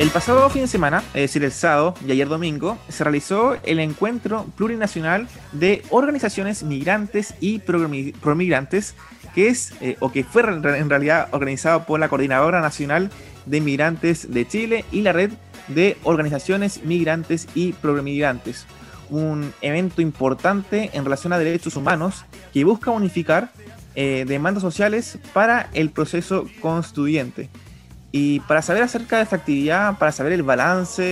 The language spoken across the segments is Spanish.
El pasado fin de semana, es decir, el sábado y ayer domingo, se realizó el encuentro plurinacional de organizaciones migrantes y promigrantes, que es, eh, o que fue en realidad organizado por la Coordinadora Nacional de Migrantes de Chile y la Red de Organizaciones Migrantes y Promigrantes. Un evento importante en relación a derechos humanos que busca unificar eh, demandas sociales para el proceso constituyente. Y para saber acerca de esta actividad, para saber el balance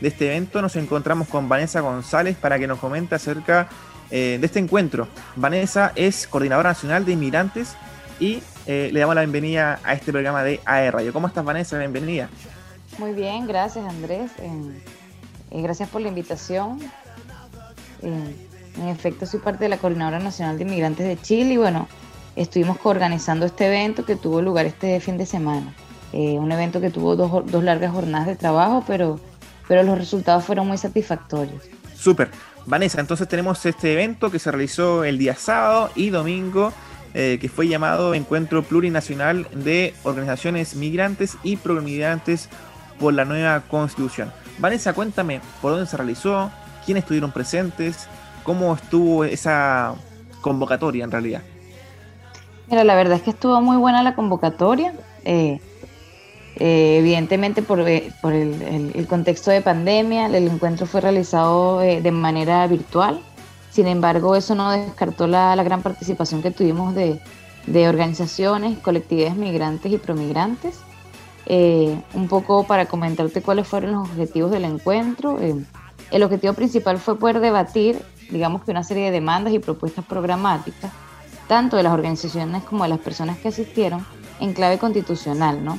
de este evento, nos encontramos con Vanessa González para que nos comente acerca eh, de este encuentro. Vanessa es coordinadora nacional de inmigrantes y eh, le damos la bienvenida a este programa de AE Radio. ¿Cómo estás, Vanessa? Bienvenida. Muy bien, gracias, Andrés. Eh, gracias por la invitación. en efecto, soy parte de la Coordinadora Nacional de Inmigrantes de Chile y bueno, estuvimos coorganizando este evento que tuvo lugar este fin de semana. Eh, un evento que tuvo dos, dos, largas jornadas de trabajo, pero, pero los resultados fueron muy satisfactorios. Súper. Vanessa, entonces tenemos este evento que se realizó el día sábado y domingo, eh, que fue llamado Encuentro Plurinacional de Organizaciones Migrantes y Promigrantes por la nueva Constitución. Vanessa, cuéntame por dónde se realizó, quiénes estuvieron presentes, cómo estuvo esa convocatoria en realidad. Mira, la verdad es que estuvo muy buena la convocatoria. Eh, eh, evidentemente por, eh, el, contexto de pandemia, el encuentro fue realizado eh, de manera virtual. Sin embargo, eso no descartó la, gran participación que tuvimos de, organizaciones, colectividades migrantes y promigrantes. un poco para comentarte cuáles fueron los objetivos del encuentro. el objetivo principal fue poder debatir, digamos que una serie de demandas y propuestas programáticas, tanto de las organizaciones como de las personas que asistieron, en clave constitucional, ¿no?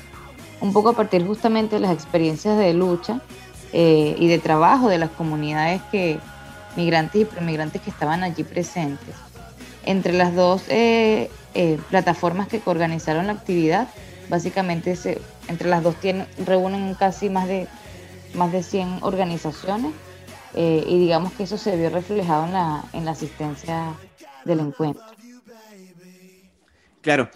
Un poco a partir justamente de las experiencias de lucha eh, y de trabajo de las comunidades que, migrantes y premigrantes que estaban allí presentes. Entre las dos eh, eh, plataformas que organizaron la actividad, básicamente se, entre las dos tienen, reúnen casi más de, más de 100 organizaciones y digamos que eso se vio reflejado en la, en la asistencia del encuentro. Claro,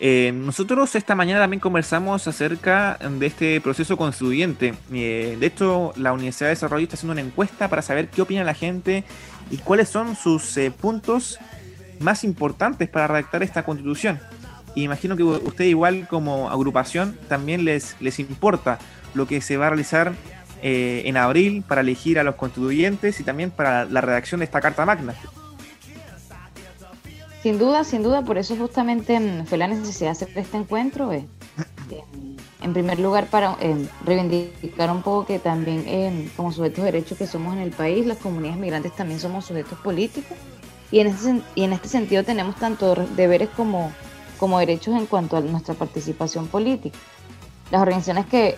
eh, nosotros esta mañana también conversamos acerca de este proceso constituyente. Eh, de hecho, la Universidad de Desarrollo está haciendo una encuesta para saber qué opina la gente y cuáles son sus eh, puntos más importantes para redactar esta constitución. Y imagino que usted igual como agrupación también les, les importa lo que se va a realizar en abril para elegir a los constituyentes y también para la redacción de esta Carta Magna. Sin duda, sin duda, por eso justamente mm, fue la necesidad de hacer este encuentro. Eh, en primer lugar, para eh, reivindicar un poco que también eh, como sujetos de derechos que somos en el país, las comunidades migrantes también somos sujetos políticos. Y en, ese, y en este sentido tenemos tanto deberes como, como derechos en cuanto a nuestra participación política. Las organizaciones que,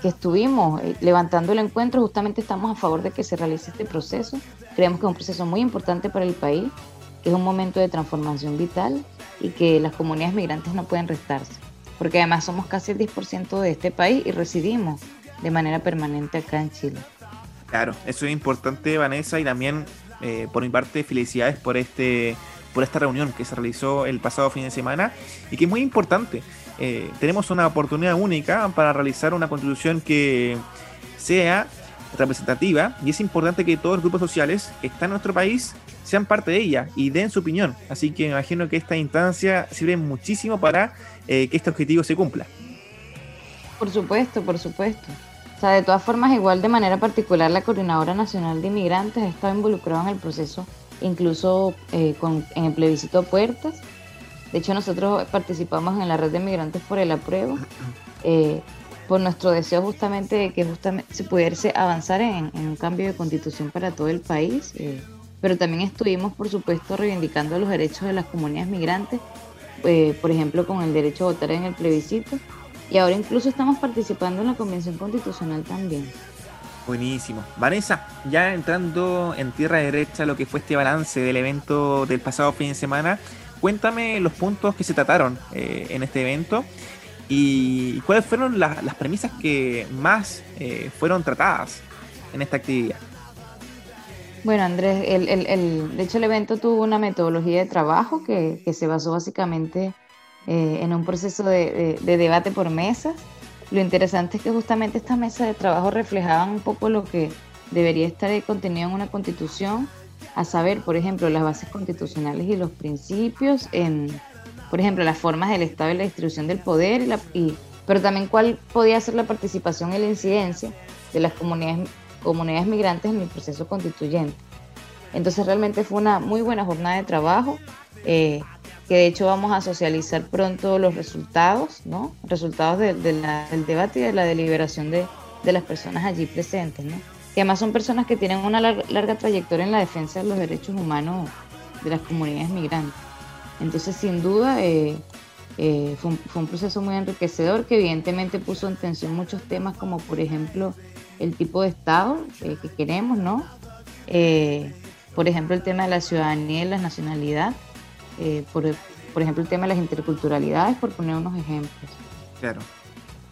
que estuvimos levantando el encuentro justamente estamos a favor de que se realice este proceso. Creemos que es un proceso muy importante para el país es un momento de transformación vital y que las comunidades migrantes no pueden restarse, porque además somos casi el 10% de este país y residimos de manera permanente acá en Chile. Claro, eso es importante, Vanessa, y también eh, por mi parte felicidades por este por esta reunión que se realizó el pasado fin de semana y que es muy importante. Eh, tenemos una oportunidad única para realizar una constitución que sea representativa y es importante que todos los grupos sociales que están en nuestro país sean parte de ella y den su opinión. Así que imagino que esta instancia sirve muchísimo para eh, que este objetivo se cumpla. Por supuesto, por supuesto. O sea, de todas formas, igual de manera particular, la Coordinadora Nacional de Inmigrantes ha estado involucrada en el proceso, incluso eh, con, en el plebiscito Puertas. De hecho, nosotros participamos en la red de inmigrantes por el apruebo, eh, por nuestro deseo justamente de que justamente se pudiese avanzar en, un cambio de constitución para todo el país pero también estuvimos, por supuesto, reivindicando los derechos de las comunidades migrantes, eh, por ejemplo, con el derecho a votar en el plebiscito, y ahora incluso estamos participando en la Convención Constitucional también. Buenísimo. Vanessa, ya entrando en tierra derecha lo que fue este balance del evento del pasado fin de semana, cuéntame los puntos que se trataron eh, en este evento y cuáles fueron las premisas que más eh, fueron tratadas en esta actividad. Bueno, Andrés, el, el, de hecho el evento tuvo una metodología de trabajo que, se basó básicamente eh, en un proceso de, debate por mesas. lo interesante es que justamente esta mesa de trabajo reflejaban un poco lo que debería estar contenido en una constitución, a saber, por ejemplo, las bases constitucionales y los principios, en, por ejemplo, las formas del Estado y la distribución del poder, pero también cuál podía ser la participación y la incidencia de las comunidades, comunidades migrantes en el proceso constituyente. Entonces realmente fue una muy buena jornada de trabajo, eh, que de hecho vamos a socializar pronto los resultados, ¿no? Resultados del debate y de la deliberación de, de las personas allí presentes, ¿no? que además son personas que tienen una larga, trayectoria en la defensa de los derechos humanos de las comunidades migrantes. Entonces, sin duda, eh, eh, fue, un, proceso muy enriquecedor que evidentemente puso en tensión muchos temas como, por ejemplo, el tipo de Estado eh, que queremos, ¿no? por ejemplo, el tema de la ciudadanía y la nacionalidad, por, por ejemplo, el tema de las interculturalidades, por poner unos ejemplos. Claro.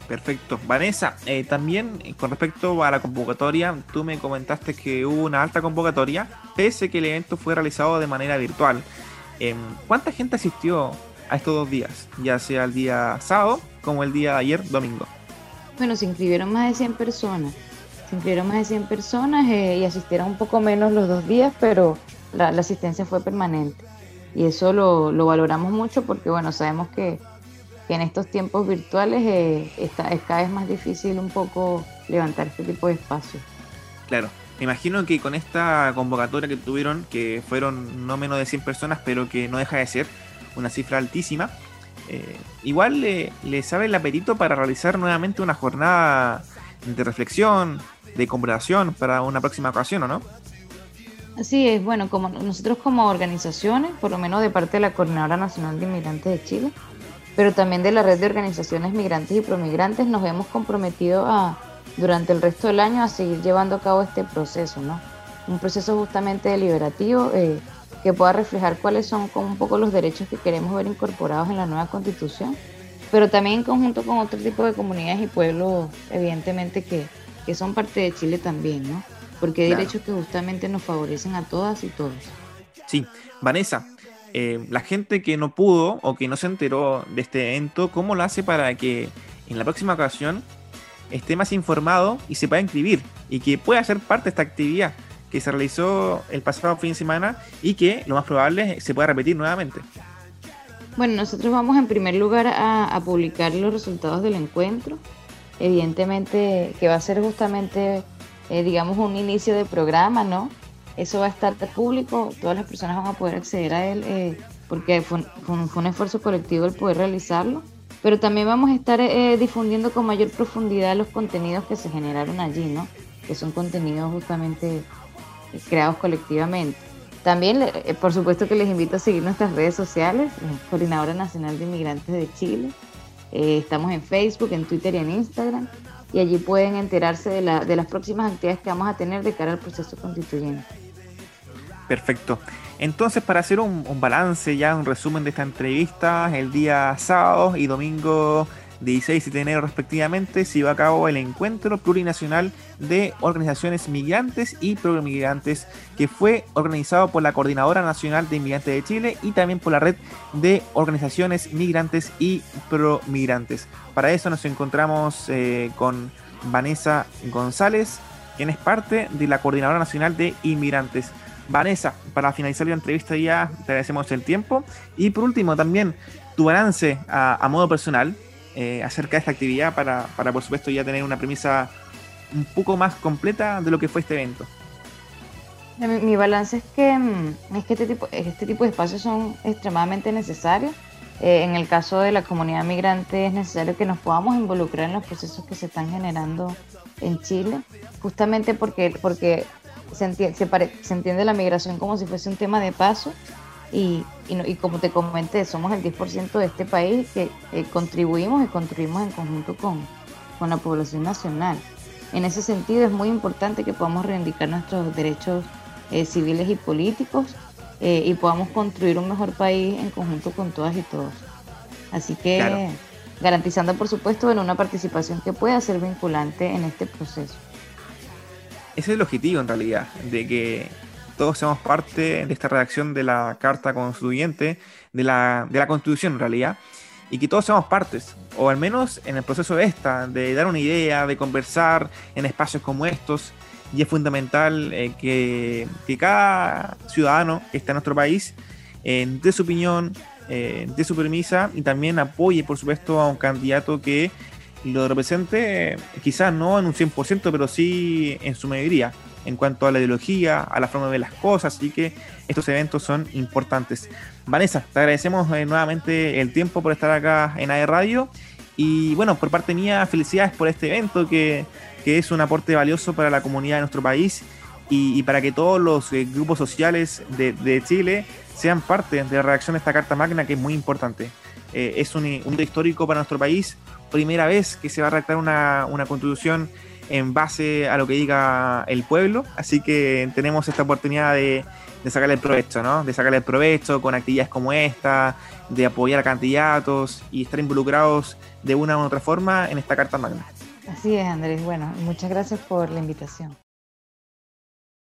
Perfecto. Vanessa, eh, también eh, con respecto a la convocatoria, tú me comentaste que hubo una alta convocatoria, pese que el evento fue realizado de manera virtual. Em, ¿Cuánta gente asistió a estos dos días, ya sea el día sábado como el día ayer, domingo? Bueno, se inscribieron más de 100 personas. Inscribieron más de 100 personas eh, y asistieron un poco menos los dos días, pero la, asistencia fue permanente. Y eso lo, lo valoramos mucho porque, bueno, sabemos que en estos tiempos virtuales eh, está, es cada vez más difícil un poco levantar este tipo de espacios. Claro, me imagino que con esta convocatoria que tuvieron, que fueron no menos de 100 personas, pero que no deja de ser una cifra altísima, eh, igual le, le, sabe el apetito para realizar nuevamente una jornada de reflexión, de conversación para una próxima ocasión, ¿o no? Así es, bueno, como nosotros como organizaciones, por lo menos de parte de la Coordinadora Nacional de Inmigrantes de Chile, pero también de la red de organizaciones migrantes y promigrantes nos hemos comprometido a, durante el resto del año a seguir llevando a cabo este proceso, ¿no? Un proceso justamente deliberativo eh, que pueda reflejar cuáles son un poco los derechos que queremos ver incorporados en la nueva constitución, pero también en conjunto con otro tipo de comunidades y pueblos, evidentemente, que, que son parte de Chile también, ¿no? Porque hay derechos que justamente nos favorecen a todas y todos. Sí, Vanessa, eh, la gente que no pudo o que no se enteró de este evento, ¿cómo lo hace para que en la próxima ocasión esté más informado y se pueda inscribir y que pueda ser parte de esta actividad que se realizó el pasado fin de semana y que lo más probable se pueda repetir nuevamente? Bueno, nosotros vamos en primer lugar a, publicar los resultados del encuentro. Evidentemente que va a ser justamente, eh, digamos, un inicio de programa, ¿no? Eso va a estar público, todas las personas van a poder acceder a él eh, porque fue, un esfuerzo colectivo el poder realizarlo. Pero también vamos a estar eh, difundiendo con mayor profundidad los contenidos que se generaron allí, ¿no? Que son contenidos justamente eh, creados colectivamente. También, por supuesto que les invito a seguir nuestras redes sociales, Coordinadora Nacional de Inmigrantes de Chile. Estamos en Facebook, en Twitter y en Instagram. Y allí pueden enterarse de, la, de las próximas actividades que vamos a tener de cara al proceso constituyente. Perfecto. Entonces, para hacer un, balance, ya un resumen de esta entrevista, el día sábado y domingo 16 de enero respectivamente, se llevó a cabo el encuentro plurinacional de organizaciones migrantes y promigrantes que fue organizado por la Coordinadora Nacional de Inmigrantes de Chile y también por la red de organizaciones migrantes y promigrantes. Para eso nos encontramos eh, con Vanessa González, quien es parte de la Coordinadora Nacional de Inmigrantes. Vanessa, para finalizar la entrevista ya te agradecemos el tiempo. Y por último, también tu balance a, modo personal eh, acerca de esta actividad para, para, por supuesto, ya tener una premisa un poco más completa de lo que fue este evento. Mi, balance es que, mm, es que este, tipo, este tipo de espacios son extremadamente necesarios. Eh, en el caso de la comunidad migrante es necesario que nos podamos involucrar en los procesos que se están generando en Chile, justamente porque, porque se entiende, la migración como si fuese un tema de paso y, y, como te comenté, somos el 10% de este país que eh, contribuimos y construimos en conjunto con, con la población nacional. En ese sentido es muy importante que podamos reivindicar nuestros derechos eh, civiles y políticos eh, y podamos construir un mejor país en conjunto con todas y todos. Así que garantizando por supuesto en una participación que pueda ser vinculante en este proceso ese es el objetivo en realidad, de que todos seamos parte de esta redacción de la Carta Constituyente, de la, de la Constitución en realidad, y que todos seamos partes, o al menos en el proceso de esta, de dar una idea, de conversar en espacios como estos. Y es fundamental eh, que, que, cada ciudadano que está en nuestro país eh, dé su opinión, eh, dé su premisa y también apoye, por supuesto, a un candidato que lo represente, quizás no en un 100%, pero sí en su mayoría en cuanto a la ideología, a la forma de ver las cosas, así que estos eventos son importantes. Vanessa, te agradecemos eh, nuevamente el tiempo por estar acá en AE Radio y bueno, por parte mía, felicidades por este evento que, que es un aporte valioso para la comunidad de nuestro país y, para que todos los eh, grupos sociales de, de, Chile sean parte de la redacción de esta Carta Magna que es muy importante. Eh, es un, un histórico para nuestro país, primera vez que se va a redactar una, una constitución en base a lo que diga el pueblo, así que tenemos esta oportunidad de, sacarle el provecho, ¿no? De sacarle el provecho con actividades como esta, de apoyar a candidatos y estar involucrados de una u otra forma en esta Carta Magna. Así es, Andrés. Bueno, muchas gracias por la invitación.